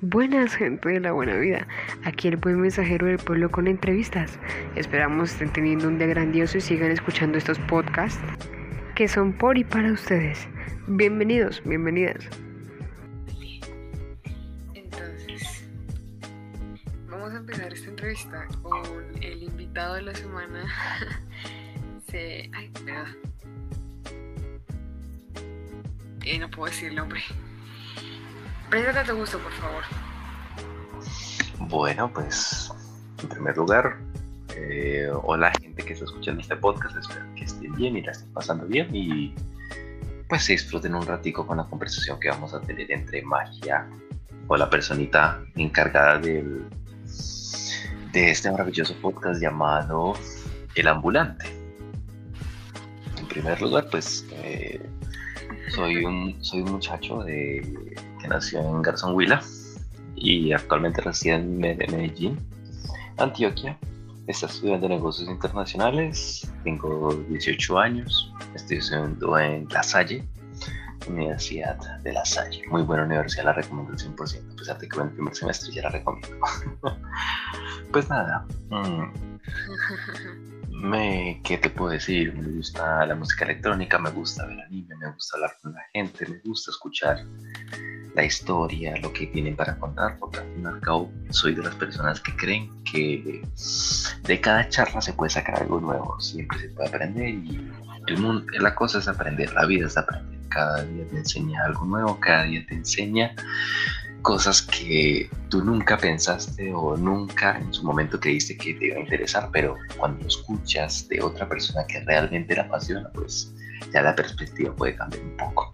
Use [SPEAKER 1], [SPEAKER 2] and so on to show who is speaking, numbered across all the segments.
[SPEAKER 1] Buenas gente de la buena vida, aquí el buen mensajero del pueblo con entrevistas. Esperamos estén teniendo un día grandioso y sigan escuchando estos podcasts que son por y para ustedes. Bienvenidos, bienvenidas.
[SPEAKER 2] Entonces, vamos a empezar esta entrevista con el invitado de la semana. Se... Ay, verdad. Eh, no puedo decir el nombre. Preséntate tu gusto, por favor.
[SPEAKER 3] Bueno, pues en primer lugar, eh, hola gente que está escuchando este podcast, espero que estén bien y la estén pasando bien y pues se disfruten un ratico con la conversación que vamos a tener entre Magia o la personita encargada del, de este maravilloso podcast llamado El Ambulante. En primer lugar, pues eh, soy, un, soy un muchacho de que nació en Garzón Huila y actualmente reside en Medellín, Antioquia. Está estudiando negocios internacionales, tengo 18 años, estoy estudiando en La Salle, Universidad de La Salle. Muy buena universidad, la recomiendo al 100%, a pesar de que en el primer semestre ya la recomiendo. pues nada, mm, ¿qué te puedo decir? Me gusta la música electrónica, me gusta ver anime, me gusta hablar con la gente, me gusta escuchar la historia, lo que tienen para contar, porque al fin y al cabo soy de las personas que creen que de cada charla se puede sacar algo nuevo, siempre se puede aprender y el mundo, la cosa es aprender, la vida es aprender, cada día te enseña algo nuevo, cada día te enseña cosas que tú nunca pensaste o nunca en su momento creíste que te iba a interesar, pero cuando escuchas de otra persona que realmente la apasiona, pues ya la perspectiva puede cambiar un poco.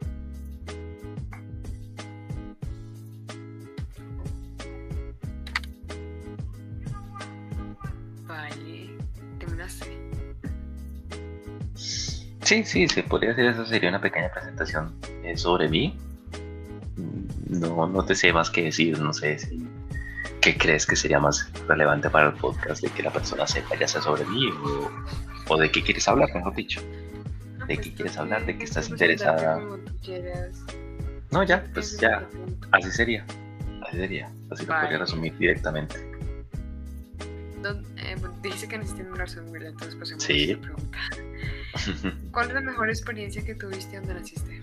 [SPEAKER 3] Sí, sí, se podría hacer eso, sería una pequeña presentación eh, sobre mí. No, no te sé más que decir, no sé si qué crees que sería más relevante para el podcast de que la persona sepa ya sea sobre mí o, o de qué quieres hablar, mejor dicho. ¿De
[SPEAKER 2] pues,
[SPEAKER 3] qué quieres hablar? ¿De qué estás
[SPEAKER 2] pues,
[SPEAKER 3] interesada? No, ya, pues ya, así sería. Así sería. Así lo podría resumir directamente.
[SPEAKER 2] Eh, dice que necesitan ¿verdad? entonces pasemos
[SPEAKER 3] Sí.
[SPEAKER 2] a esta pregunta. ¿Cuál es la mejor experiencia que tuviste donde naciste?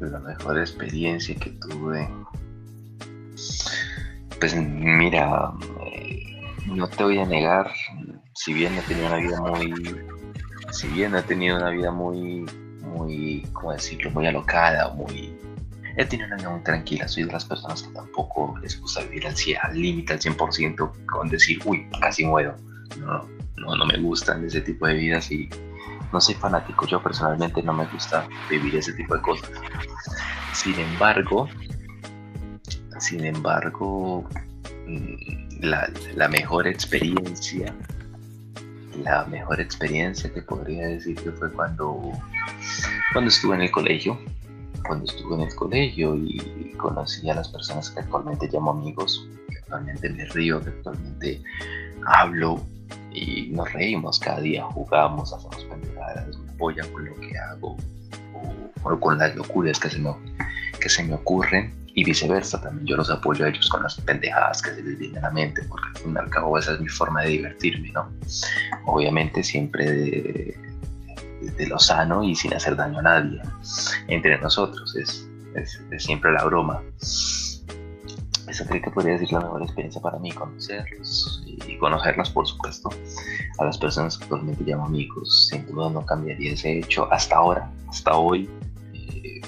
[SPEAKER 3] La mejor experiencia que tuve. Pues mira, eh, no te voy a negar, si bien he tenido una vida muy, si bien he tenido una vida muy, muy, ¿cómo decirlo? Muy alocada, muy, he tenido una vida muy tranquila. Soy de las personas que tampoco les gusta vivir al límite, al 100%, con decir, uy, casi muero. No, no, no me gustan ese tipo de vidas y no soy fanático. Yo personalmente no me gusta vivir ese tipo de cosas. Sin embargo, sin embargo, mm, la, la mejor experiencia, la mejor experiencia que podría decir que fue cuando, cuando estuve en el colegio, cuando estuve en el colegio y conocí a las personas que actualmente llamo amigos, que actualmente me río, que actualmente hablo y nos reímos cada día, jugamos, hacemos pendejadas, me apoyan con lo que hago o, con las locuras que se, me, que se me ocurren y viceversa, también yo los apoyo a ellos con las pendejadas que se les vienen a la mente, porque al fin y al cabo esa es mi forma de divertirme, ¿no? Obviamente siempre de, lo sano y sin hacer daño a nadie, entre nosotros, es, es siempre la broma. Esa creo que podría decir la mejor experiencia para mí, conocerlos y conocerlas, por supuesto, a las personas que actualmente llamo amigos. Sin duda no cambiaría ese hecho hasta ahora, hasta hoy, eh,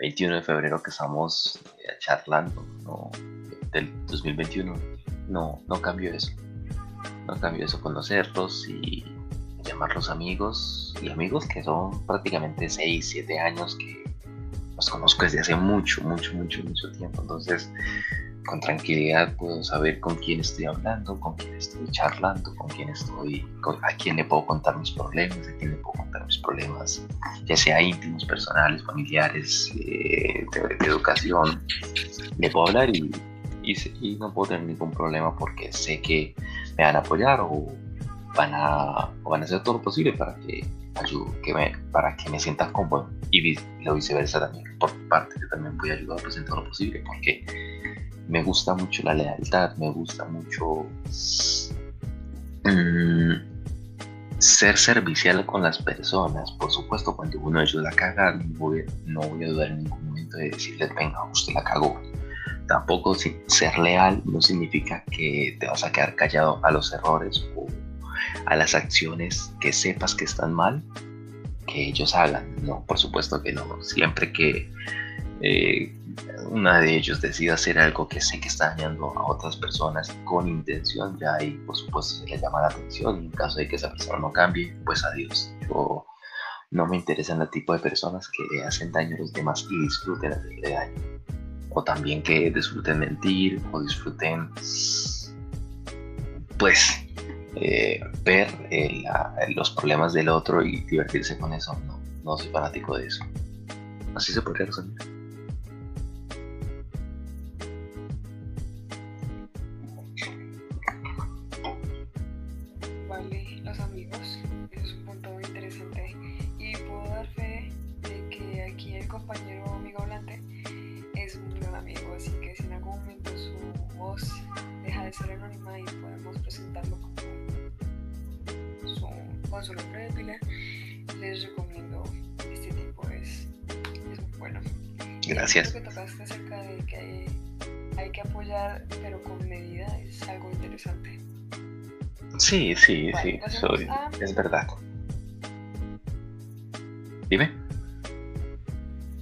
[SPEAKER 3] 21 de febrero que estamos eh, charlando del 2021. No, no cambió eso. No cambió eso, conocerlos y llamarlos amigos. Y amigos que son prácticamente 6, 7 años que los conozco desde hace mucho, mucho, mucho, mucho tiempo. Entonces, con tranquilidad puedo saber con quién estoy hablando, con quién estoy charlando, con quién estoy, a quién le puedo contar mis problemas, a quién le puedo contar mis problemas, ya sea íntimos, personales, familiares, eh, de, educación. Le puedo hablar y, y no puedo tener ningún problema porque sé que me van a apoyar o van a, o van a hacer todo lo posible para que que me, para que me sienta cómodo y lo viceversa también. Por parte yo también voy a ayudar pues en todo lo posible porque me gusta mucho la lealtad me gusta mucho mm, ser servicial con las personas. Por supuesto cuando uno de ellos la caga no voy, no voy a dudar en ningún momento de decirle venga usted la cagó tampoco ser leal no significa que te vas a quedar callado a los errores o a las acciones que sepas que están mal que ellos hagan. No, por supuesto que no. Siempre que eh, una de ellos decida hacer algo que sé que está dañando a otras personas con intención, ya ahí por supuesto se le llama la atención y en caso de que esa persona no cambie, pues adiós. Yo no me interesan el tipo de personas que hacen daño a los demás y disfruten hacerle daño. O también que disfruten mentir o disfruten pues eh, ver eh, los problemas del otro y divertirse con eso. No, no soy fanático de eso. Así se podría resumir. Sí, sí, sí, soy, es verdad. Dime.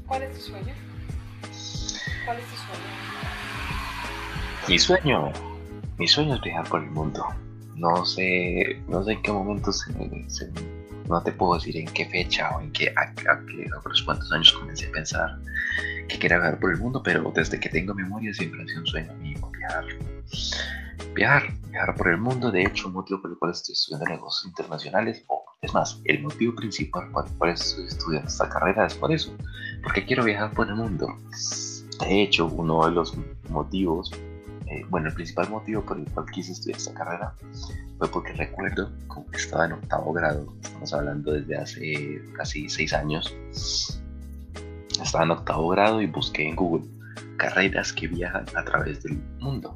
[SPEAKER 2] ¿Cuál es tu sueño? ¿Cuál es tu sueño?
[SPEAKER 3] Mi sueño, mi sueño es viajar por el mundo no sé, no sé en qué momento se, no te puedo decir en qué fecha o en qué, a, los cuántos años comencé a pensar que quería viajar por el mundo, pero desde que tengo memoria siempre ha sido un sueño mío viajar. Viajar, viajar por el mundo, de hecho, un motivo por el cual estoy estudiando negocios internacionales, o es más, el motivo principal por el cual estoy estudiando esta carrera es por eso, porque quiero viajar por el mundo. De hecho, uno de los motivos eh, bueno, el principal motivo por el cual quise estudiar esta carrera fue porque recuerdo que estaba en octavo grado, estamos hablando desde hace casi seis años, estaba en octavo grado y busqué en Google carreras que viajan a través del mundo.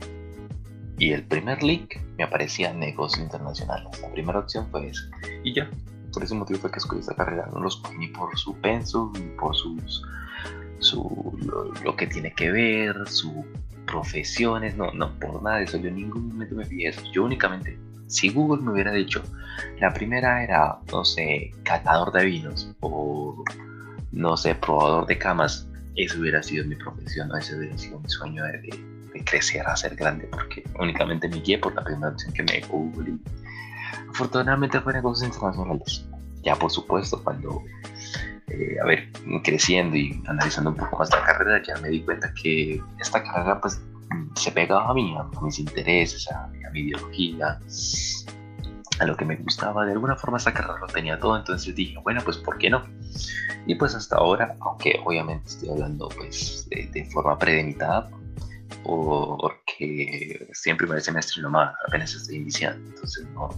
[SPEAKER 3] Y el primer link me aparecía negocios internacionales. La primera opción fue esa. Y ya, por ese motivo fue que escogí esta carrera. No los ni por su pensum, ni por sus, su, lo, que tiene que ver, su profesiones, no, no, por nada de eso, yo en ningún momento me fijé eso, yo únicamente, si Google me hubiera dicho, la primera era, no sé, catador de vinos o, no sé, probador de camas, eso hubiera sido mi profesión, ¿no? ese hubiera sido mi sueño de, crecer a ser grande, porque únicamente me guié por la primera opción que me dio Google afortunadamente fue negocios internacionales. Ya por supuesto, cuando eh, a ver, creciendo y analizando un poco más la carrera, ya me di cuenta que esta carrera pues se pegaba a mí, a, mis intereses, a, mi ideología, a lo que me gustaba. De alguna forma esta carrera lo tenía todo, entonces dije, bueno, pues ¿por qué no? Y pues hasta ahora, aunque obviamente estoy hablando pues de, de forma predemitada, porque siempre primer semestre nomás, apenas estoy iniciando, entonces no,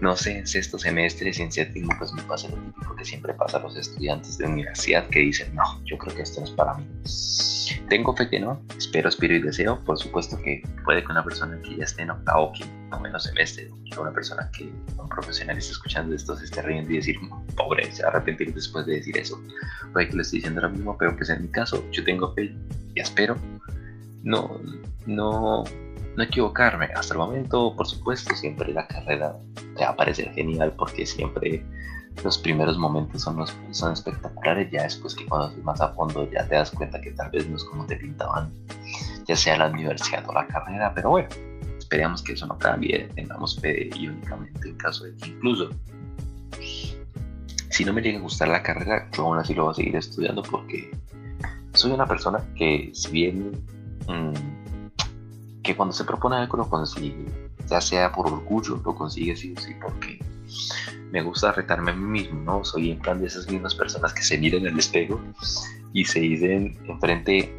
[SPEAKER 3] no sé en sexto semestre, en séptimo, pues me pasa lo típico que siempre pasa a los estudiantes de universidad que dicen, no, yo creo que esto no es para mí. Tengo fe que no, espero, aspiro y deseo, por supuesto que puede que una persona que ya esté en octavo, que no menos semestre, o una persona que, un profesional esté escuchando esto, se esté riendo y decir, pobre, se va arrepentir después de decir eso. Puede que lo esté diciendo ahora mismo, pero pues en mi caso, yo tengo fe y espero no, no, no equivocarme. Hasta el momento, por supuesto, siempre la carrera te va a parecer genial porque siempre los primeros momentos son, los, son espectaculares. Ya después que cuando más a fondo ya te das cuenta que tal vez no es como te pintaban, ya sea la universidad o la carrera. Pero bueno, esperemos que eso no cambie. Tengamos fe y únicamente en caso de que incluso si no me llega a gustar la carrera, yo aún así lo voy a seguir estudiando porque soy una persona que si bien Mm, que cuando se propone algo lo consigue, ya sea por orgullo, lo consigue sí o sí, porque me gusta retarme a mí mismo, ¿no? Soy en plan de esas mismas personas que se miran en el espejo y se dicen enfrente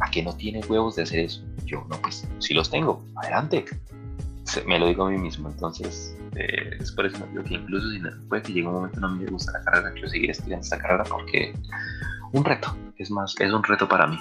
[SPEAKER 3] a que no tienen huevos de hacer eso. Yo, no, pues si los tengo, adelante. me lo digo a mí mismo, entonces eh, es por eso que incluso si no, puede que llegue un momento no me gusta la carrera, quiero seguir estudiando esta carrera porque un reto, es más, es un reto para mí.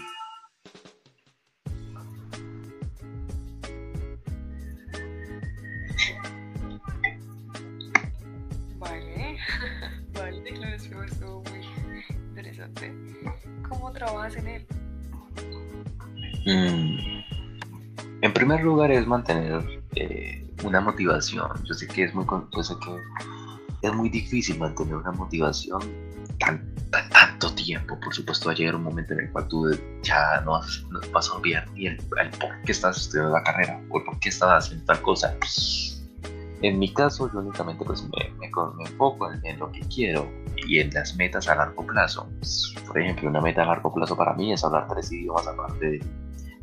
[SPEAKER 3] Mm, en primer lugar es mantener eh, una motivación. Yo sé que es muy, yo sé que es muy difícil mantener una motivación tan, tanto tiempo. Por supuesto, va a llegar un momento en el cual tú ya no, has, no vas a olvidar ni el, por qué estás estudiando la carrera o por qué estás haciendo tal cosa. En mi caso, yo únicamente pues me, me, enfoco en, lo que quiero y en las metas a largo plazo. Por ejemplo, una meta a largo plazo para mí es hablar tres idiomas aparte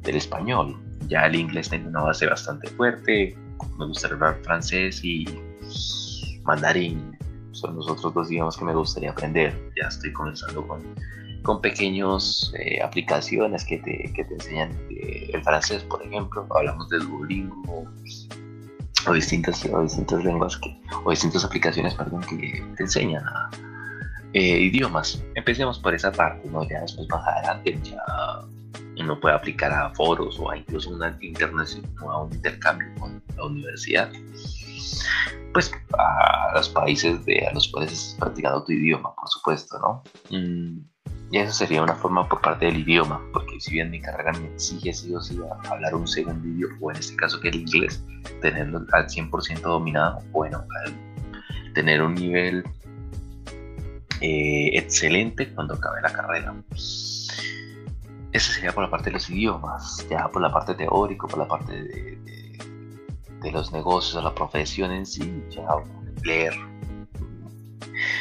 [SPEAKER 3] del español. Ya el inglés tiene una base bastante fuerte. Me gustaría hablar francés y mandarín son los otros dos idiomas que me gustaría aprender. Ya estoy comenzando con, con pequeñas eh, aplicaciones que te, que te enseñan eh, el francés, por ejemplo. Hablamos de Duolingo o distintas, o distintas lenguas que, o distintas aplicaciones perdón, que te enseñan eh, idiomas. Empecemos por esa parte, ¿no? ya después más adelante ya uno puede aplicar a foros o a incluso una o a un intercambio con la universidad pues a los países de a los cuales practicando tu idioma, por supuesto, ¿no? Mm, y eso sería una forma por parte del idioma, porque si bien mi carrera me exige sí o sí hablar un segundo idioma, o en este caso que el inglés, tenerlo al 100% dominado, bueno, tener un nivel eh, excelente cuando acabe la carrera. Eso sería por la parte de los idiomas, ya por la parte teórica, por la parte de de los negocios, la profesión en sí, ya leer.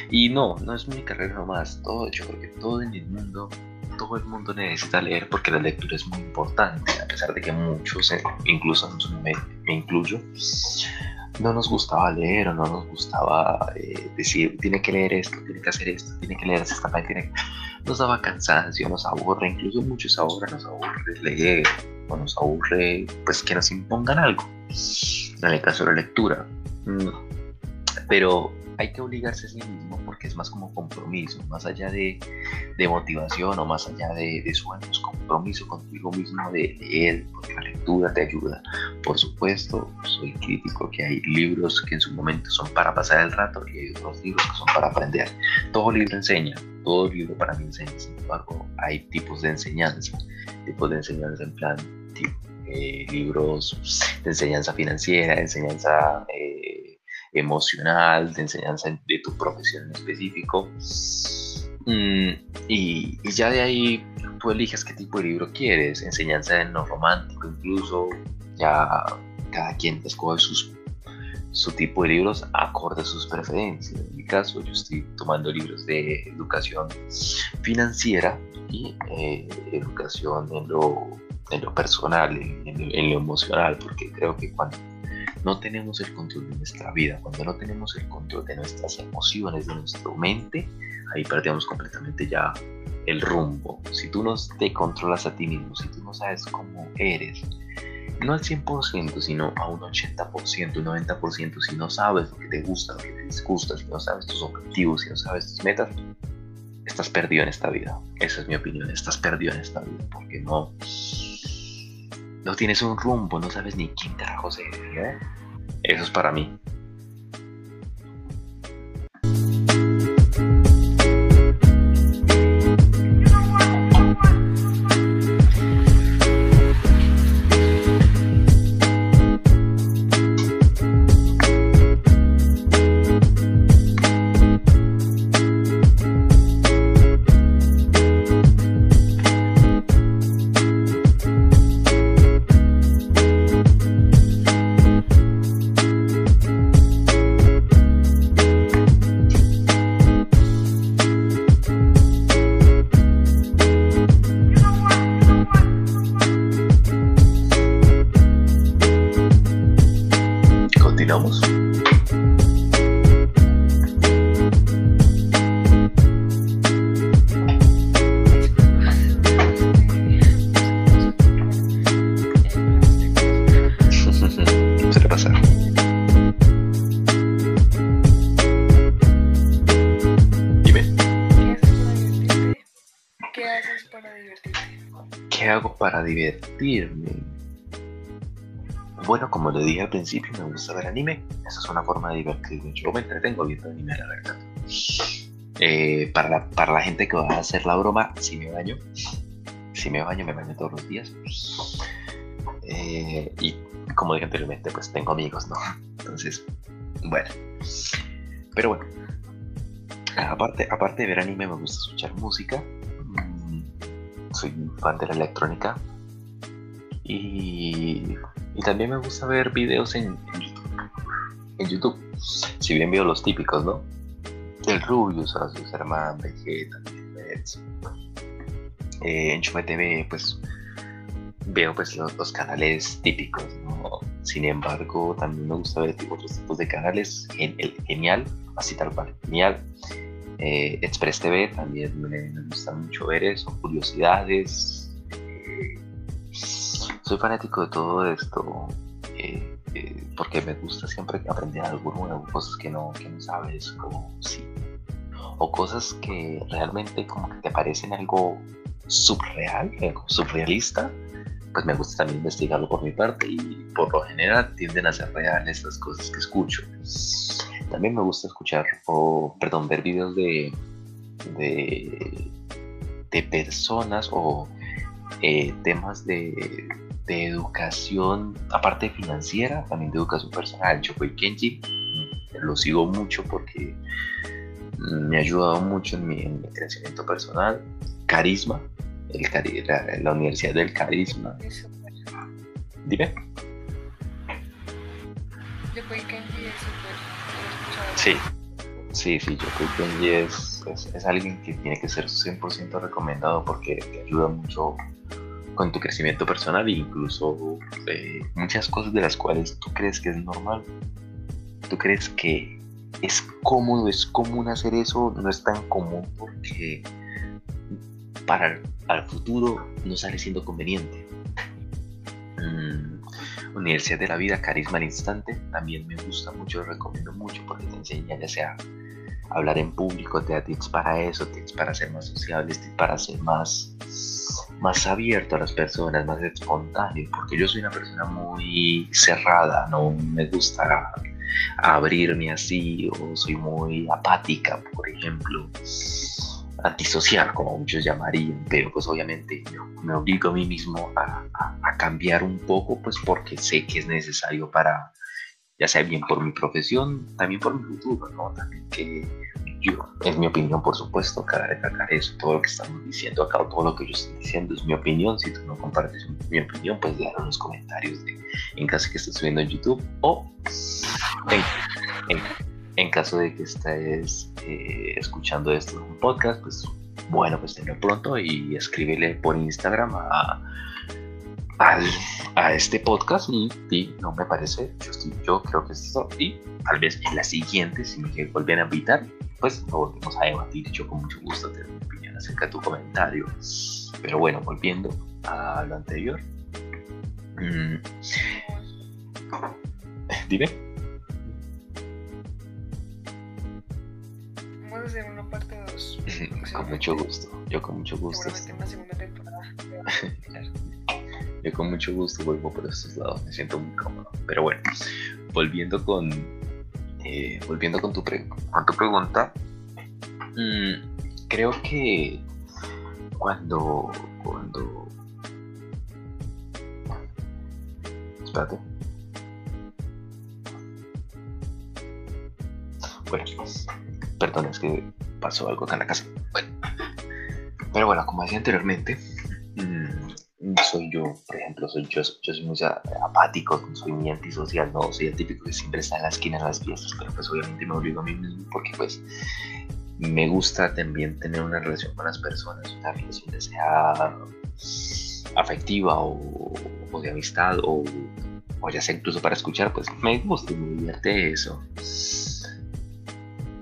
[SPEAKER 3] Y no, no es mi carrera nomás, todo, yo creo que todo en el mundo, todo el mundo necesita leer porque la lectura es muy importante, a pesar de que muchos, eh, incluso me, me incluyo, no nos gustaba leer o no nos gustaba eh, decir, tiene que leer esto, tiene que hacer esto, tiene que leer esta tiene Nos daba cansancio, nos aburre, incluso muchos ahora nos aburre leer o nos aburre pues que nos impongan algo, en el caso de la lectura. Mm, pero hay que obligarse a sí mismo porque es más como compromiso, más allá de, de motivación o más allá de, de, sueños, compromiso contigo mismo de leer, porque la lectura te ayuda. Por supuesto, soy crítico que hay libros que en su momento son para pasar el rato y hay otros libros que son para aprender. Todo libro enseña, todo libro para mí enseña, sin embargo, hay tipos de enseñanza, tipos de enseñanza en plan, eh, libros de enseñanza financiera, enseñanza... Eh, emocional, de enseñanza de tu profesión en específico. Mm, y, ya de ahí tú eliges qué tipo de libro quieres, enseñanza en lo romántico incluso, ya cada quien escoge sus, su tipo de libros acorde a sus preferencias. En mi caso yo estoy tomando libros de educación financiera y eh, educación en lo, en lo personal, en, en lo emocional, porque creo que cuando no tenemos el control de nuestra vida, cuando no tenemos el control de nuestras emociones, de nuestra mente, ahí perdemos completamente ya el rumbo. Si tú no te controlas a ti mismo, si tú no sabes cómo eres, no al 100%, sino a un 80%, un 90%, si no sabes lo que te gusta, lo que te disgusta, si no sabes tus objetivos, si no sabes tus metas, estás perdido en esta vida. Esa es mi opinión, estás perdido en esta vida, porque no no tienes un rumbo, no sabes ni quién carajo eres. ¿eh? Eso es para mí. Divertirme? Bueno, como le dije al principio, me gusta ver anime. Esa es una forma de divertirme. Yo me entretengo viendo anime, la verdad. Eh, para, la, para la gente que va a hacer la broma, si me baño. Si me baño, me baño todos los días. Eh, y como dije anteriormente, pues tengo amigos, ¿no? Entonces, bueno. Pero bueno. Aparte, aparte de ver anime, me gusta escuchar música. Mm, soy fan de la electrónica. Y también me gusta ver videos en, en YouTube. Si bien veo los típicos, ¿no? El Rubius, Arasus Herman, Vegeta, eh, en Chuma TV, pues veo pues los, canales típicos, ¿no? Sin embargo, también me gusta ver otros tipos de canales. El Genial, así tal cual, Genial. Eh, Express TV también me, me, gusta mucho ver eso, curiosidades, soy fanático de todo esto eh, eh, porque me gusta siempre aprender algo nuevo, cosas que no, que no sabes, o, sí, o cosas que realmente como que te parecen algo subreal, algo surrealista, pues me gusta también investigarlo por mi parte y por lo general tienden a ser reales las cosas que escucho. También me gusta escuchar, o perdón, ver videos de, de, de personas o eh, temas de de educación, aparte financiera, también de educación personal. Yo soy Kenji, lo sigo mucho porque me ha ayudado mucho en mi, crecimiento personal. Carisma, el, la, Universidad del Carisma. Dime.
[SPEAKER 2] Yo Kenji es
[SPEAKER 3] Sí, sí, sí, yo Kenji es, es, alguien que tiene que ser 100% recomendado porque te ayuda mucho con tu crecimiento personal e incluso eh, muchas cosas de las cuales tú crees que es normal, tú crees que es cómodo, es común hacer eso, no es tan común porque para el futuro no sale siendo conveniente. Mm, Universidad de la Vida, Carisma al Instante, también me gusta mucho, lo recomiendo mucho porque te enseña ya sea hablar en público, te da tips para eso, tips para ser más sociables, tips para ser más más abierto a las personas, más espontáneo, porque yo soy una persona muy cerrada, no me gusta abrirme así, o soy muy apática, por ejemplo, antisocial, como muchos llamarían, pero pues obviamente me obligo a mí mismo a, a cambiar un poco, pues porque sé que es necesario para, ya sea bien por mi profesión, también por mi futuro, ¿no? También que yo, es mi opinión, por supuesto, cada recalcar eso, todo lo que estamos diciendo acá, todo lo que yo estoy diciendo es mi opinión. Si tú no compartes mi opinión, pues déjalo en los comentarios en caso de que estés viendo en YouTube o en, caso de que estés eh, escuchando esto en un podcast, pues bueno, pues tenlo pronto y escríbele por Instagram a, a este podcast y, no me parece, yo, yo creo que es esto y tal vez en la siguiente, si me vuelven a invitar, pues lo volvemos a debatir. Yo con mucho gusto te doy mi opinión acerca de tu comentario. Pero bueno, volviendo a lo anterior. Mm. Dime.
[SPEAKER 2] Vamos a hacer una parte 2.
[SPEAKER 3] con mucho gusto. Yo con mucho gusto.
[SPEAKER 2] una segunda temporada.
[SPEAKER 3] Yo con mucho gusto vuelvo por estos lados, me siento muy cómodo. Pero bueno, volviendo con eh, volviendo con tu, con tu pregunta, mm, creo que cuando, cuando... Espérate. Bueno, perdón, es que pasó algo acá en la casa. Bueno, pero bueno, como decía anteriormente, soy yo, por ejemplo, soy yo, yo soy muy apático, soy muy antisocial, no soy el típico que siempre está en la esquina de las fiestas, pero pues obviamente me obligo a mí mismo porque pues me gusta también tener una relación con las personas, una relación ya sea afectiva o, de amistad o, o, ya sea incluso para escuchar, pues me gusta y me divierte eso.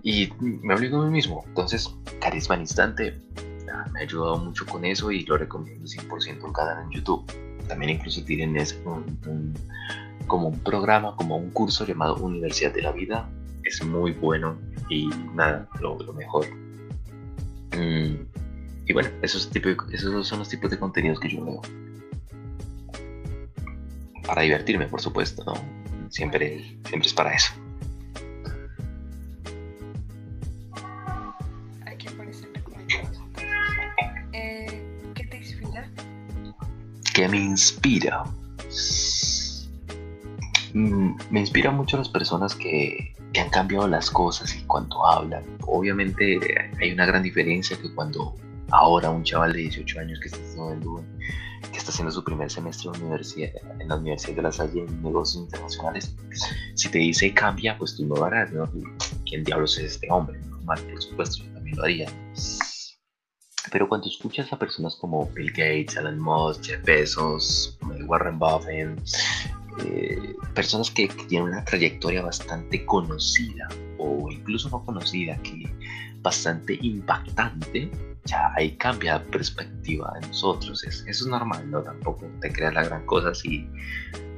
[SPEAKER 3] Y me obligo a mí mismo, entonces, carisma al instante, me ha ayudado mucho con eso y lo recomiendo 100% un canal en YouTube. También incluso tienen un, como un programa, como un curso llamado Universidad de la Vida. Es muy bueno y nada, lo, mejor. Mm, y bueno, esos, tipos, esos son los tipos de contenidos que yo veo. Para divertirme, por supuesto. Siempre, siempre es para eso.
[SPEAKER 2] ¿Qué
[SPEAKER 3] me inspira? Mm, me inspira mucho las personas que, que han cambiado las cosas y cuando hablan. Obviamente hay una gran diferencia que cuando ahora un chaval de 18 años que está estudiando, que está haciendo su primer semestre de universidad, en la Universidad de La Salle en negocios internacionales, si te dice cambia, pues tú lo harás, ¿no? ¿Quién diablos es este hombre? Normal, por supuesto, yo también lo haría. Pero cuando escuchas a personas como Bill Gates, Elon Musk, Jeff Bezos, Warren Buffett, eh, personas que, que, tienen una trayectoria bastante conocida o incluso no conocida, que bastante impactante, ya ahí cambia la perspectiva de nosotros. Es, eso es normal, ¿no? Tampoco te creas la gran cosa si,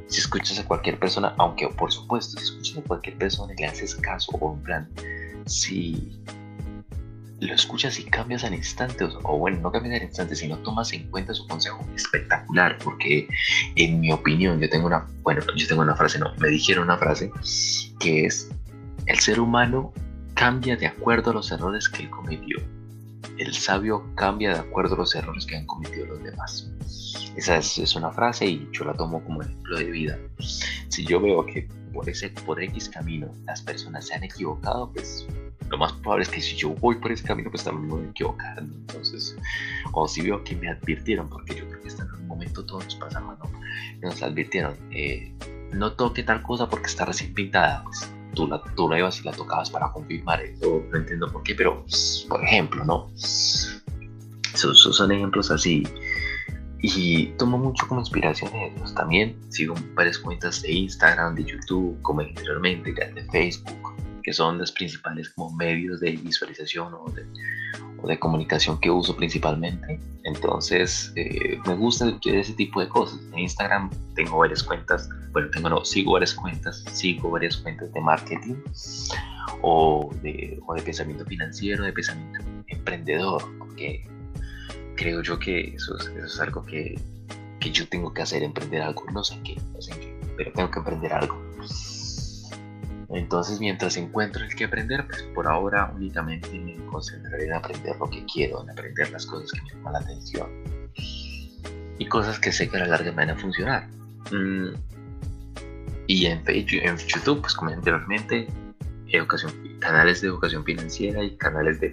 [SPEAKER 3] si escuchas a cualquier persona, aunque por supuesto, si escuchas a cualquier persona y le haces caso, o en plan, si lo escuchas y cambias al instante, o, bueno, no cambias al instante, sino tomas en cuenta su consejo, espectacular, porque en mi opinión, yo tengo una, bueno, yo tengo una frase, no, me dijeron una frase, que es, el ser humano cambia de acuerdo a los errores que él cometió. El sabio cambia de acuerdo a los errores que han cometido los demás. Esa es, es una frase y yo la tomo como ejemplo de vida. Si yo veo que por ese por X camino las personas se han equivocado, pues lo más probable es que si yo voy por ese camino, pues también me voy a equivocar. Entonces, o si veo que me advirtieron, porque yo creo que hasta en un momento todos nos pasamos, ¿no? Nos advirtieron, eh, no toque tal cosa porque está recién pintada. Pues, tú la, tú la ibas y la tocabas para confirmar eso. No entiendo por qué, pero por ejemplo, ¿no? Esos son ejemplos así. Y tomo mucho como inspiración ellos. También sigo varias cuentas de Instagram, de YouTube, como anteriormente, de Facebook, que son los principales como medios de visualización o de, o de comunicación que uso principalmente. Entonces, eh, me gusta ese tipo de cosas. En Instagram tengo varias cuentas, bueno, tengo no, sigo varias cuentas, sigo varias cuentas de marketing o de, o de pensamiento financiero, de pensamiento emprendedor, porque creo yo que eso es, eso es algo que, que, yo tengo que hacer, emprender algo. No sé qué, no sé qué, pero tengo que emprender algo. Entonces, mientras encuentro el que aprender, pues por ahora únicamente me concentraré en aprender lo que quiero, en aprender las cosas que me llaman la atención y cosas que sé que a la larga me van a funcionar. Mm. Y en, Facebook, en YouTube, pues como anteriormente, educación, canales de educación financiera y canales de,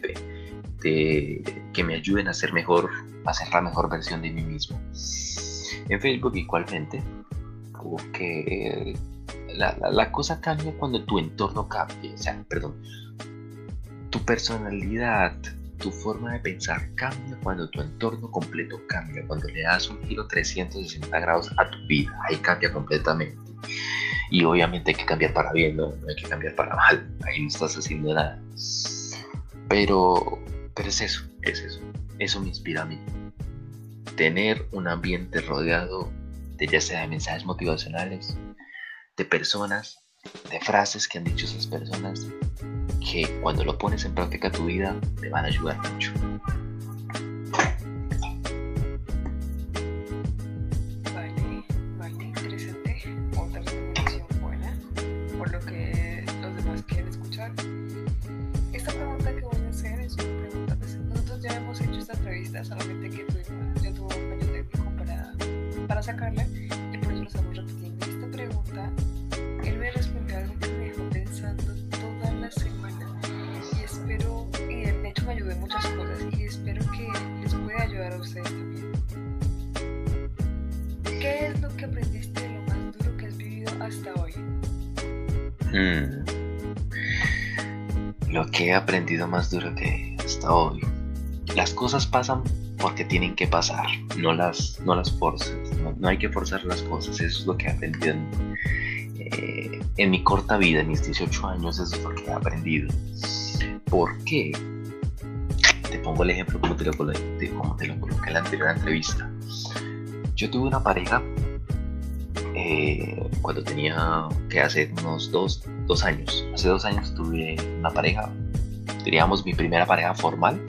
[SPEAKER 3] de, que me ayuden a ser mejor, a ser la mejor versión de mí mismo. En Facebook igualmente, porque la, la, cosa cambia cuando tu entorno cambia, o sea, perdón, tu personalidad, tu forma de pensar cambia cuando tu entorno completo cambia, cuando le das un giro 360 grados a tu vida, ahí cambia completamente. Y obviamente hay que cambiar para bien, no, no hay que cambiar para mal, ahí no estás haciendo nada. Pero, pero es eso, es eso, eso me inspira a mí. Tener un ambiente rodeado de ya sea de mensajes motivacionales, de personas, de frases que han dicho esas personas, que cuando lo pones en práctica tu vida te van a ayudar mucho. Mm. Lo que he aprendido más duro que hasta hoy. Las cosas pasan porque tienen que pasar, no las, no las forzas, no, hay que forzar las cosas, eso es lo que he aprendido en, eh, mi corta vida, en mis 18 años, eso es lo que he aprendido. ¿Por qué? Te pongo el ejemplo como te lo, como te lo coloqué en la anterior entrevista. Yo tuve una pareja eh, cuando tenía, que hace unos dos, dos años, hace dos años tuve una pareja, teníamos mi primera pareja formal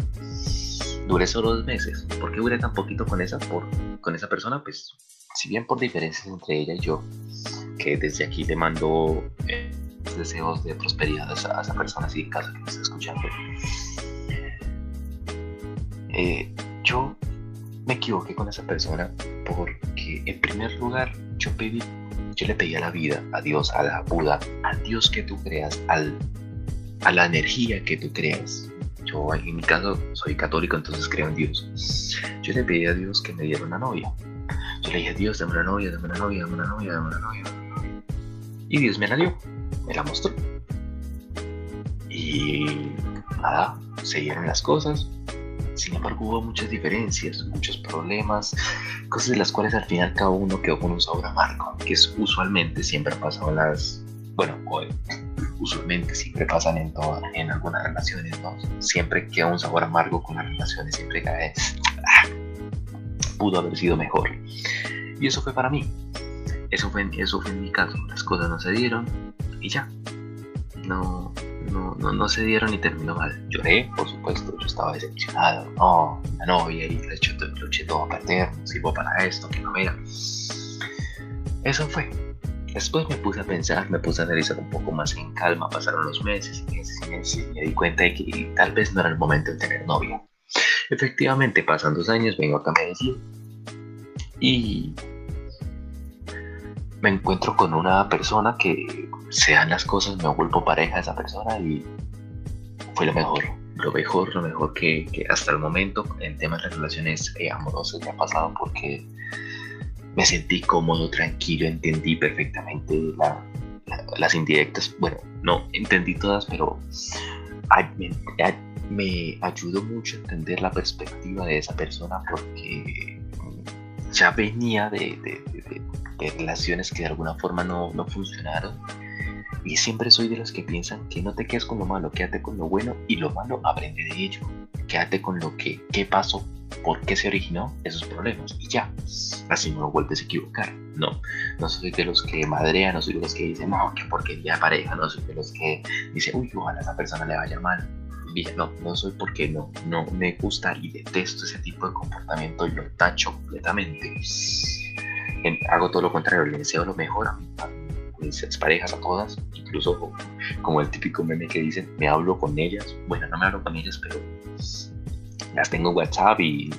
[SPEAKER 3] duré solo dos meses. ¿Por qué duré tan poquito con esa, con esa persona? Pues, si bien por diferencias entre ella y yo, que desde aquí le mando eh, deseos de prosperidad a esa, persona, si en caso que me esté escuchando, eh, yo me equivoqué con esa persona porque, en primer lugar, yo le pedí a la vida, a Dios, a la Buda, al Dios que tú creas, al, a la energía que tú creas. Yo en mi caso soy católico, entonces creo en Dios. Yo le pedí a Dios que me diera una novia. Yo le dije, Dios, dame una novia, dame una novia, dame una novia, dame una novia. Y Dios me la dio, me la mostró. Y nada, se dieron las cosas. Sin embargo, hubo muchas diferencias, muchos problemas, cosas de las cuales al final cada uno quedó con un sabor amargo, que es usualmente siempre pasado en las, bueno, usualmente siempre pasan en, todo, en algunas relaciones, ¿no? Siempre queda un sabor amargo con las relaciones, siempre cae, ah, pudo haber sido mejor. Y eso fue para mí, eso fue, eso fue en mi caso, las cosas no se dieron y ya, no, no, no, no, se dieron y terminó mal. Lloré, por supuesto, yo estaba decepcionado, no, la novia y lo eché, lo eché todo a perder, no sirvo para esto, que no era. Eso fue. Después me puse a pensar, me puse a analizar un poco más en calma, pasaron los meses y meses y meses y me di cuenta de que tal vez no era el momento de tener novia. Efectivamente, pasan dos años, vengo acá a Medellín y me encuentro con una persona que sean las cosas, me vuelvo pareja de esa persona y fue lo mejor, lo mejor, lo mejor que, hasta el momento en temas de relaciones eh, amorosas me ha pasado porque me sentí cómodo, tranquilo, entendí perfectamente las indirectas, bueno, no entendí todas, pero me, me ayudó mucho a entender la perspectiva de esa persona porque ya venía de, relaciones que de alguna forma no, no, funcionaron. Y siempre soy de los que piensan que no te quedes con lo malo, quédate con lo bueno y lo malo aprende de ello. Quédate con lo que, qué pasó, por qué se originó esos problemas y ya. Así no vuelves a equivocar. No, no soy de los que madrean, no soy de los que dicen, no, que porquería de pareja, no soy de los que dicen, uy, ojalá a esa persona le vaya mal no, no soy porque no, no me gusta y detesto ese tipo de comportamiento y lo tacho completamente. Hago todo lo contrario, le deseo lo mejor a, mis parejas, a todas, incluso como el típico meme que dicen, me hablo con ellas, bueno, no me hablo con ellas, pero las tengo en WhatsApp y,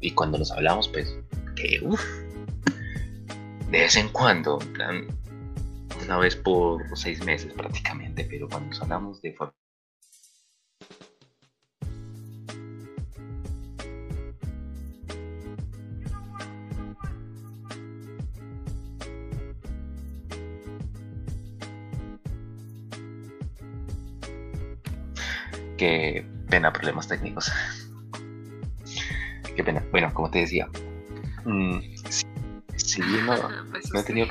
[SPEAKER 3] y cuando nos hablamos, pues, que uff, de vez en cuando, una vez por seis meses prácticamente, pero cuando nos hablamos de forma Qué pena, problemas técnicos. Qué pena. Bueno, como te decía, mm, si, bien no, he tenido,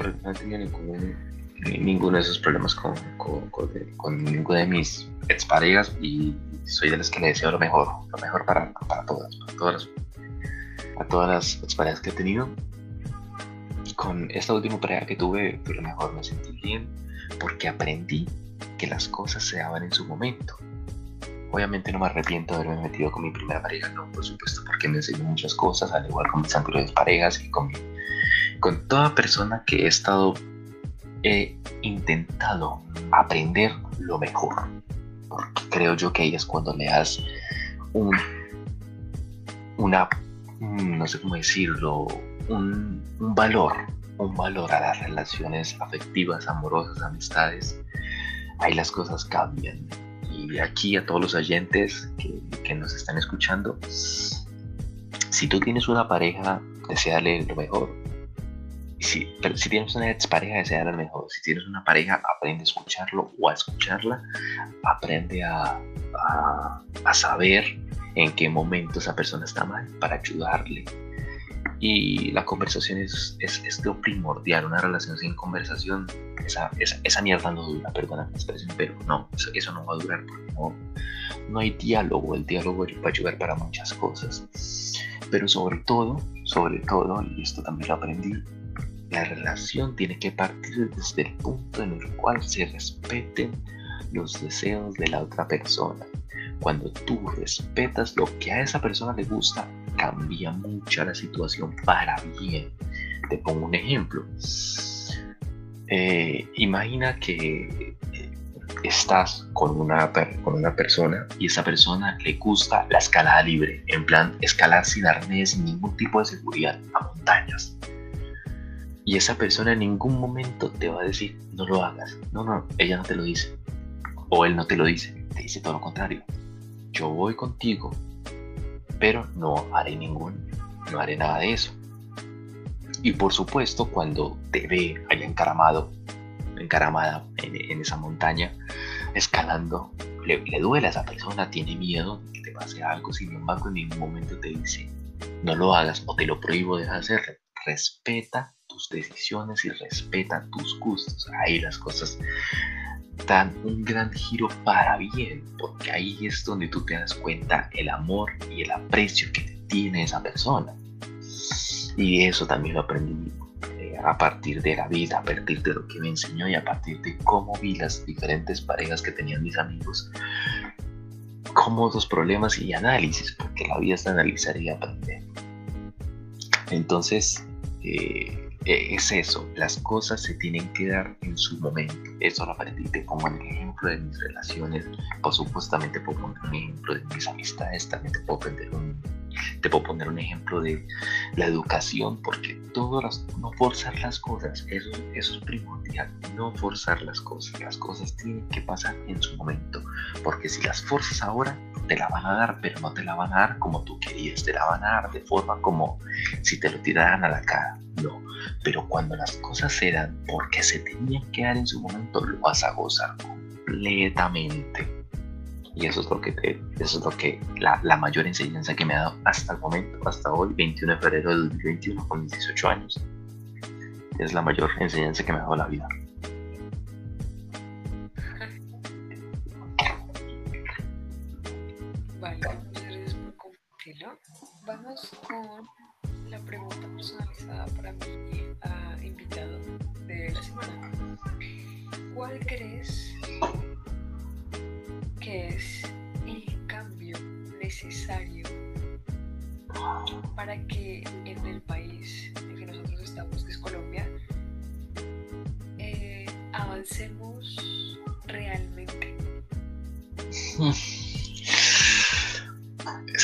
[SPEAKER 3] ninguno de esos problemas con, con, con, ninguno de mis exparejas y soy de los que le deseo lo mejor, lo mejor para, para todas, para todas, a todas las exparejas que he tenido. Con esta última pareja que tuve, fue lo mejor, me sentí bien porque aprendí que las cosas se daban en su momento Obviamente no me arrepiento de haberme metido con mi primera pareja, no, por supuesto, porque me enseñó muchas cosas, al igual con mis anteriores parejas y con, con toda persona que he estado, he intentado aprender lo mejor. Porque creo yo que ahí es cuando le das un, una, no sé cómo decirlo, un, un valor, un valor a las relaciones afectivas, amorosas, amistades. Ahí las cosas cambian y aquí a todos los oyentes que, nos están escuchando, si tú tienes una pareja, deseale lo mejor. Si, si tienes una expareja, deseale lo mejor. Si tienes una pareja, aprende a escucharlo o a escucharla. Aprende a, a, a saber en qué momento esa persona está mal para ayudarle. Y la conversación es, es, es lo primordial. Una relación sin conversación esa, esa, mierda no dura, perdona la expresión, pero no, eso, no va a durar porque no, no hay diálogo, el diálogo va a ayudar para muchas cosas. Pero sobre todo, sobre todo, y esto también lo aprendí, la relación tiene que partir desde el punto en el cual se respeten los deseos de la otra persona. Cuando tú respetas lo que a esa persona le gusta, cambia mucha la situación para bien. Te pongo un ejemplo. Eh, imagina que eh, estás con una, con una persona y esa persona le gusta la escalada libre, en plan escalar sin arnés, sin ningún tipo de seguridad a montañas. Y esa persona en ningún momento te va a decir, no lo hagas. No, no, ella no te lo dice. O él no te lo dice, te dice todo lo contrario. Yo voy contigo, pero no haré ningún, no haré nada de eso. Y por supuesto, cuando te ve allá encaramado, encaramada en, esa montaña, escalando, le, le, duele a esa persona, tiene miedo que te pase algo, sin embargo, en ningún momento te dice, no lo hagas o te lo prohíbo de hacerlo. Respeta tus decisiones y respeta tus gustos. Ahí las cosas dan un gran giro para bien, porque ahí es donde tú te das cuenta el amor y el aprecio que tiene esa persona. Y eso también lo aprendí eh, a partir de la vida, a partir de lo que me enseñó y a partir de cómo vi las diferentes parejas que tenían mis amigos, como los problemas y análisis, porque la vida es analizar y aprender. Entonces, eh, es eso, las cosas se tienen que dar en su momento. Eso lo aprendí, te pongo el ejemplo de mis relaciones, por supuesto también te puedo poner un ejemplo de mis amistades, también te puedo, un, te puedo poner un ejemplo de la educación, porque todas no forzar las cosas, eso, eso es primordial, no forzar las cosas, las cosas tienen que pasar en su momento, porque si las forzas ahora, te la van a dar, pero no te la van a dar como tú querías, te la van a dar de forma como si te lo tiraran a la cara, no pero cuando las cosas se dan porque se tenían que dar en su momento, lo vas a gozar completamente. Y eso es lo que, eso es lo que la, la, mayor enseñanza que me ha dado hasta el momento, hasta hoy, 21 de febrero de 2021, con 18 años. Es la mayor enseñanza que me ha dado la vida.
[SPEAKER 2] Para mi uh, invitado de la semana. ¿Cuál crees que es el cambio necesario para que en el país en que nosotros estamos, que es Colombia, eh, avancemos realmente?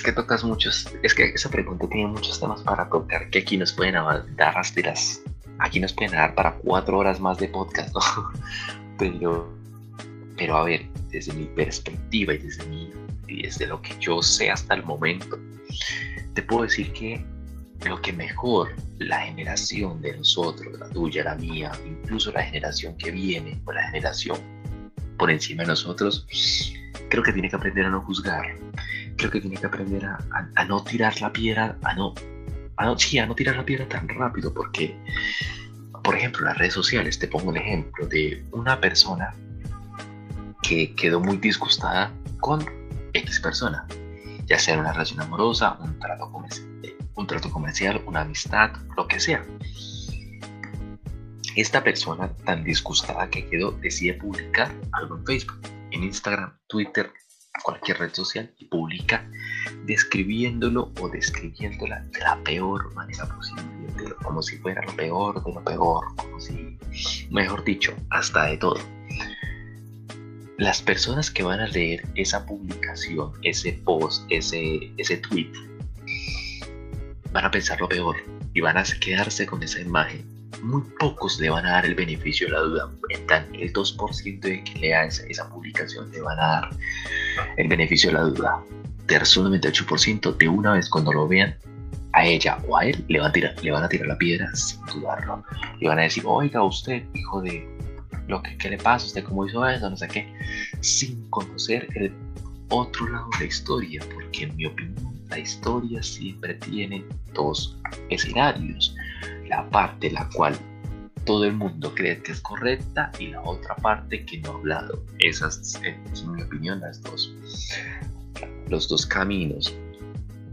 [SPEAKER 3] Es que tocas muchos, es que esa pregunta tiene muchos temas para tocar que aquí nos pueden dar las tiras, aquí nos pueden dar para cuatro horas más de podcast, ¿no? Pero, pero a ver, desde mi perspectiva y desde, mi, y desde lo que yo sé hasta el momento, te puedo decir que lo que mejor la generación de nosotros, la tuya, la mía, incluso la generación que viene o la generación por encima de nosotros, creo que tiene que aprender a no juzgar, creo que tiene que aprender a, no tirar la piedra, a no, a no, sí, a no tirar la piedra tan rápido, porque, por ejemplo, las redes sociales, te pongo un ejemplo de una persona que quedó muy disgustada con X persona, ya sea una relación amorosa, un trato un trato comercial, una amistad, lo que sea. Esta persona tan disgustada que quedó decide publicar algo en Facebook, en Instagram, Twitter, cualquier red social y publica describiéndolo o describiéndola de la peor manera posible, como si fuera lo peor de lo peor, como si, mejor dicho, hasta de todo. Las personas que van a leer esa publicación, ese post, ese, ese tweet, van a pensar lo peor y van a quedarse con esa imagen muy pocos le van a dar el beneficio de la duda. el 2% de que lea esa, esa, publicación le van a dar el beneficio de la duda. Tercer 98% de una vez cuando lo vean, a ella o a él le van a tirar, le van a tirar la piedra sin dudarlo. Le van a decir, oiga, usted, hijo de lo que ¿qué le pasa, usted cómo hizo eso, no sé qué, sin conocer el otro lado de la historia, porque en mi opinión la historia siempre tiene dos escenarios la parte la cual todo el mundo cree que es correcta y la otra parte que no ha hablado. Esas, en mi opinión, las dos. Los dos caminos.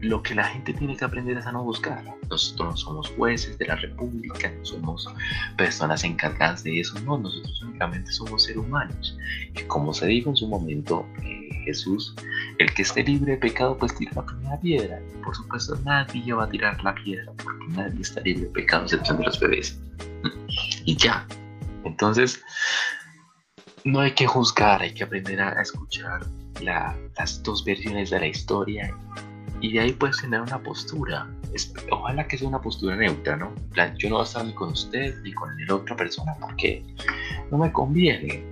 [SPEAKER 3] Lo que la gente tiene que aprender es a no buscar. Nosotros no somos jueces de la República, no somos personas encargadas de eso. No, nosotros únicamente somos seres humanos. Y como se dijo en su momento, eh, Jesús, el que esté libre de pecado, pues tira la primera piedra. Por supuesto, nadie va a tirar la piedra, porque nadie está libre de pecado, excepción de los bebés. Y ya. Entonces, no hay que juzgar, hay que aprender a escuchar las dos versiones de la historia y de ahí puedes tener una postura. ojalá que sea una postura neutra, ¿no? Yo no voy a estar ni con usted ni con la otra persona porque no me conviene.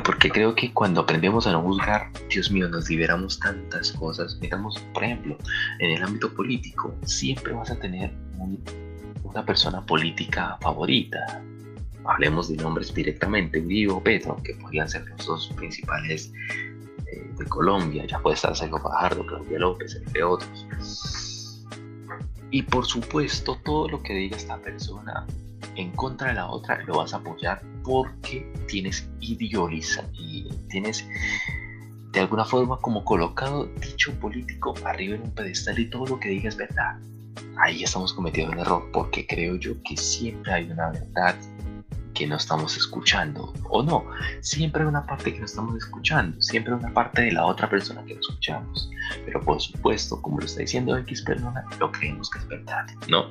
[SPEAKER 3] Porque creo que cuando aprendemos a no juzgar, Dios mío, nos liberamos tantas cosas. Miramos, por ejemplo, en el ámbito político, siempre vas a tener una persona política favorita. Hablemos de nombres directamente, Uribe o Petro, que podrían ser los dos principales eh, de Colombia. Ya puede estar Sergio Fajardo, Claudia López, entre otros. Y por supuesto, todo lo que diga esta persona en contra de la otra lo vas a apoyar porque tienes idealiza y tienes de alguna forma como colocado dicho político arriba en un pedestal y todo lo que diga es verdad. Ahí estamos cometiendo un error porque creo yo que siempre hay una verdad que no estamos escuchando o no, siempre hay una parte que no estamos escuchando, siempre hay una parte de la otra persona que no escuchamos, pero por supuesto, como lo está diciendo X persona, lo creemos que es verdad, ¿no?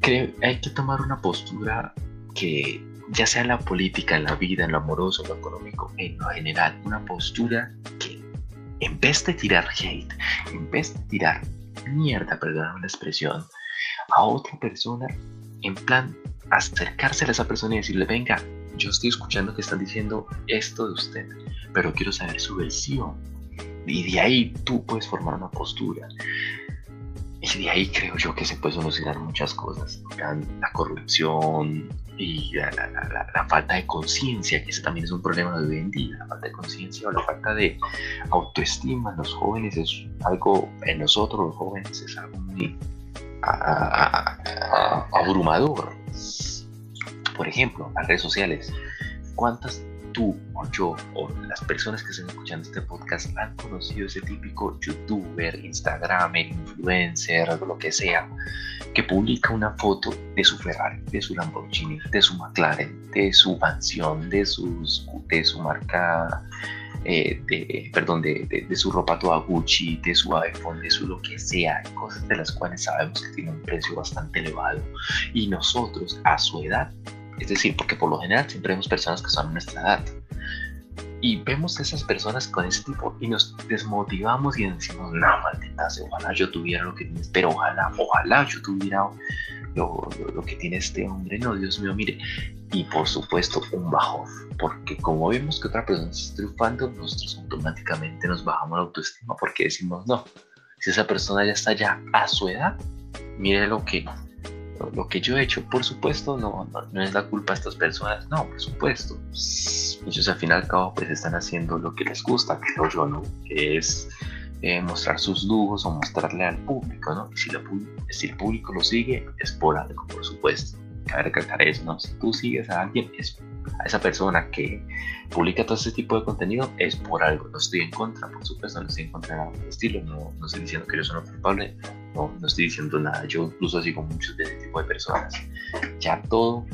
[SPEAKER 3] Creo, hay que tomar una postura que ya sea en la política, en la vida, en lo amoroso, en lo económico, en lo general, una postura que en vez de tirar hate, en vez de tirar mierda, perdón la expresión, a otra persona, en plan acercarse a esa persona y decirle, venga, yo estoy escuchando que están diciendo esto de usted, pero quiero saber su versión. Y de ahí tú puedes formar una postura. Y de ahí creo yo que se puede solucionar muchas cosas. La, corrupción y la, falta de conciencia, que ese también es un problema de hoy en día. La falta de conciencia o la falta de autoestima en los jóvenes es algo, en nosotros los jóvenes es algo muy abrumador. Por ejemplo, las redes sociales. ¿Cuántas tú o yo o las personas que están escuchando este podcast han conocido ese típico youtuber, instagramer, influencer, lo que sea, que publica una foto de su Ferrari, de su Lamborghini, de su McLaren, de su mansión, de, sus, de su marca eh, de, perdón, de, de, su ropa toda Gucci, de su iPhone, de su lo que sea, cosas de las cuales sabemos que tienen un precio bastante elevado. Y nosotros, a su edad, es decir, porque por lo general siempre vemos personas que son nuestra edad, y vemos a esas personas con ese tipo y nos desmotivamos y decimos, no, maldita ojalá yo tuviera lo que tienes, pero ojalá, ojalá yo tuviera lo, lo, que tiene este hombre, no, Dios mío, mire. Y por supuesto, un bajón, porque como vemos que otra persona está triunfando, nosotros automáticamente nos bajamos la autoestima porque decimos, no, si esa persona ya está ya a su edad, mire lo que lo que yo he hecho, por supuesto, no, no, es la culpa de estas personas, no, por supuesto. Ellos al fin y al cabo pues están haciendo lo que les gusta, creo yo, ¿no? Que es eh, mostrar sus lujos o mostrarle al público, ¿no? si, si el público lo sigue, es por algo, por supuesto. Cabe recalcar eso, ¿no? Si tú sigues a alguien, es a esa persona que publica todo ese tipo de contenido, es por algo. No estoy en contra, por supuesto, no estoy en contra de nada estilo, no, no estoy diciendo que yo soy culpable, no, no estoy diciendo nada. Yo incluso así con muchos de ese tipo de personas. Ya todo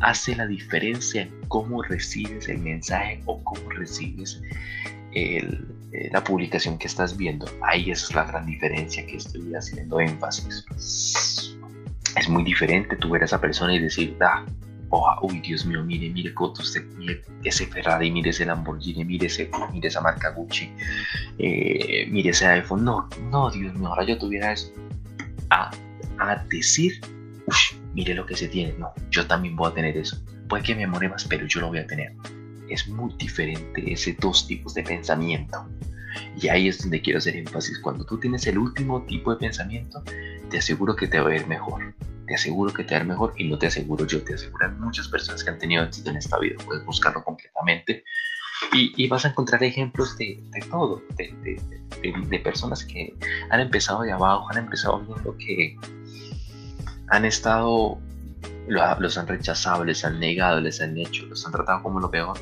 [SPEAKER 3] hace la diferencia en cómo recibes el mensaje o cómo recibes eh, la publicación que estás viendo. Ahí es la gran diferencia que estoy haciendo énfasis. Es muy diferente tú ver a esa persona y decir, ah, oh, uy, Dios mío, mire, mire, Coto, mire ese Ferrari, mire ese Lamborghini, mire, ese, mire esa marca Gucci, eh, mire ese iPhone. No, no, Dios mío, ahora yo tuviera eso. A, a decir, uff, mire lo que se tiene. No, yo también voy a tener eso. Puede que me more más, pero yo lo voy a tener. Es muy diferente ese dos tipos de pensamiento. Y ahí es donde quiero hacer énfasis. Cuando tú tienes el último tipo de pensamiento, te aseguro que te va a ir mejor te aseguro que te va a ir mejor y no te aseguro yo, te aseguran muchas personas que han tenido éxito en esta vida, puedes buscarlo completamente y, vas a encontrar ejemplos de, de todo, de, personas que han empezado de abajo, han empezado viendo que han estado, los han rechazado, les han negado, les han hecho, los han tratado como lo peor,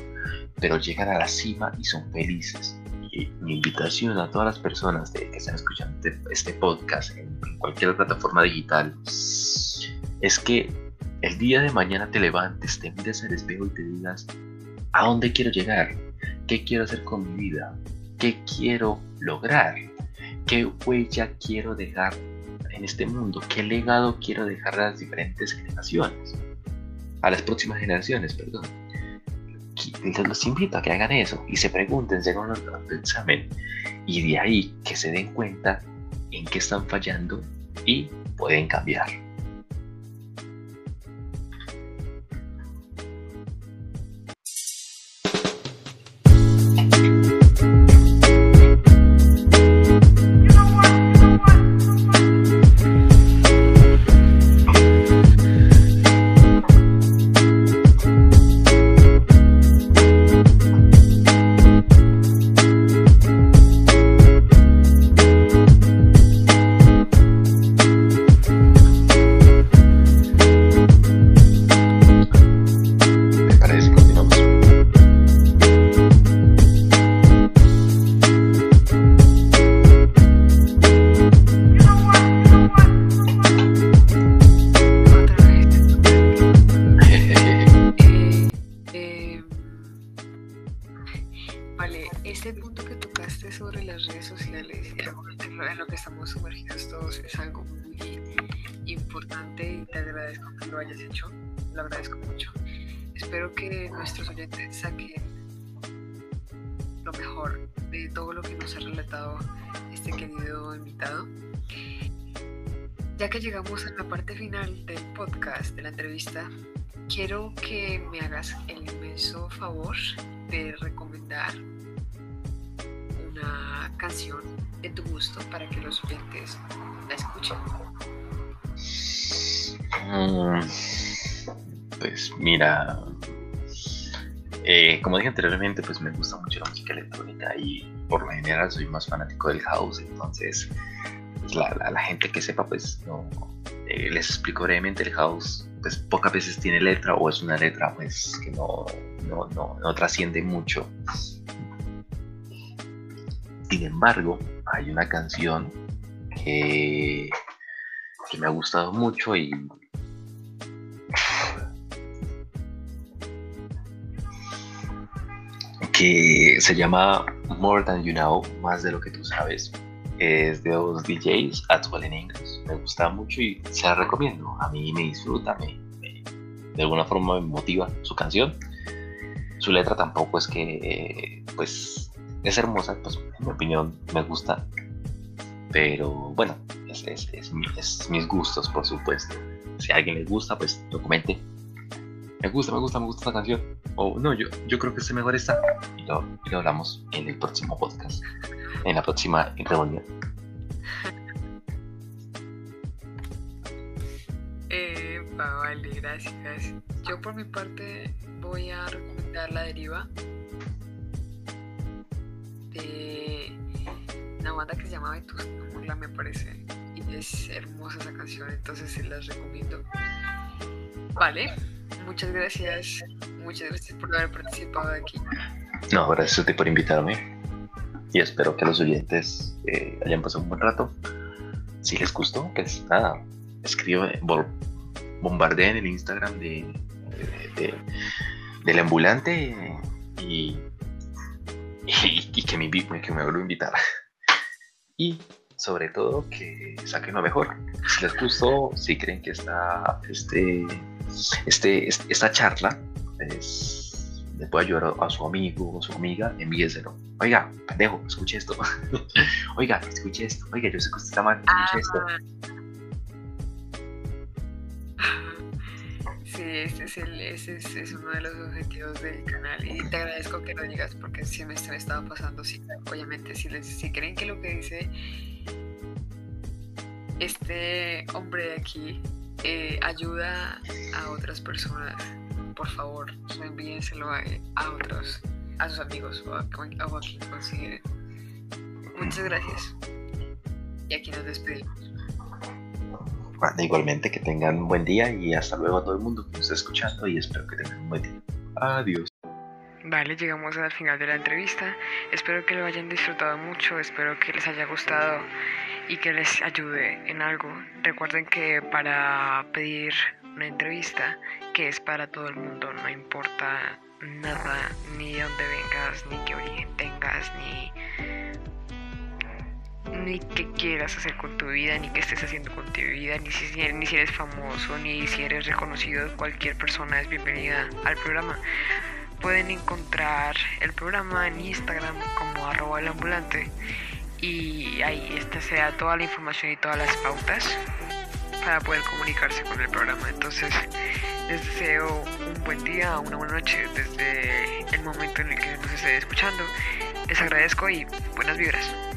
[SPEAKER 3] pero llegan a la cima y son felices. Mi invitación a todas las personas que están escuchando este, este podcast en cualquier plataforma digital es que el día de mañana te levantes, te mires al espejo y te digas, ¿a dónde quiero llegar? ¿Qué quiero hacer con mi vida? ¿Qué quiero lograr? ¿Qué huella quiero dejar en este mundo? ¿Qué legado quiero dejar a las diferentes generaciones? A las próximas generaciones, perdón. los invito a que hagan eso y se pregunten, se hagan un examen y de ahí que se den cuenta en qué están fallando y pueden cambiar.
[SPEAKER 2] Sobre las redes sociales en lo que estamos sumergidos todos es algo muy importante y te agradezco que lo hayas hecho, lo agradezco mucho. Espero que nuestros oyentes saquen lo mejor de todo lo que nos ha relatado este querido invitado. Ya que llegamos a la parte final del podcast, de la entrevista, quiero que me hagas el inmenso favor de recomendar canción de tu gusto para que los oyentes la escuchen?
[SPEAKER 3] Mm, pues mira, eh, como dije anteriormente, pues me gusta mucho la música electrónica y por lo general soy más fanático del house, entonces pues, la, gente que sepa, pues eh, les explico brevemente el house, pues pocas veces tiene letra o es una letra pues que no, no, no, no trasciende mucho sin embargo, hay una canción que, me ha gustado mucho y que se llama More Than You Know, más de lo que tú sabes. Es de dos DJs, Actual en inglés. Me gusta mucho y se la recomiendo. A mí me disfruta, me, de alguna forma me motiva su canción. Su letra tampoco es que, pues, es hermosa, pues en mi opinión me gusta, pero bueno, es, es, mis gustos, por supuesto. Si a alguien le gusta, pues lo comente. Me gusta, me gusta, me gusta esta canción. O no, yo, yo creo que es mejor esta. Y lo, lo hablamos en el próximo podcast, en la próxima reunión.
[SPEAKER 2] Vale, gracias. Yo por mi parte voy a recomendar La Deriva una banda que se llama Vetusta me parece. Y es hermosa esa canción, entonces se las recomiendo. Vale, muchas gracias. Muchas gracias por haber participado aquí.
[SPEAKER 3] No, gracias a ti por invitarme. Y espero que los oyentes eh, hayan pasado un buen rato. Si les gustó, pues nada, escribe, bombardeen el Instagram de, del ambulante y y, que, me, que me vuelva a invitar. Y sobre todo que saquen lo mejor. Si les gustó, si creen que esta, este, este, esta charla es, le puede ayudar a, su amigo o su amiga, envíeselo. Oiga, pendejo, escuche esto. Oiga, escuche esto. Oiga, yo sé que usted está mal, escuche esto.
[SPEAKER 2] Sí, ese es, el, ese es, uno de los objetivos del canal y te agradezco que lo digas porque si me, me estaba pasando. Sí, obviamente, si, creen que lo que dice este hombre de aquí eh, ayuda a otras personas, por favor, envíenselo a, a otros, a sus amigos o a, a quien consideren. Muchas gracias. Y aquí nos despedimos
[SPEAKER 3] igualmente que tengan un buen día y hasta luego a todo el mundo que nos está escuchando y espero que tengan un buen día. Adiós.
[SPEAKER 1] Vale, llegamos al final de la entrevista. Espero que lo hayan disfrutado mucho, espero que les haya gustado y que les ayude en algo. Recuerden que para pedir
[SPEAKER 2] una entrevista que es para todo el mundo, no importa nada, ni de dónde vengas, ni qué origen tengas, ni ni qué quieras hacer con tu vida, ni qué estés haciendo con tu vida, ni si, ni si eres famoso, ni si eres reconocido, cualquier persona es bienvenida al programa. Pueden encontrar el programa en Instagram como arroba el ambulante y ahí esta sea toda la información y todas las pautas para poder comunicarse con el programa. Entonces, les deseo un buen día, una buena noche desde el momento en el que nos esté escuchando. Les agradezco y buenas vibras.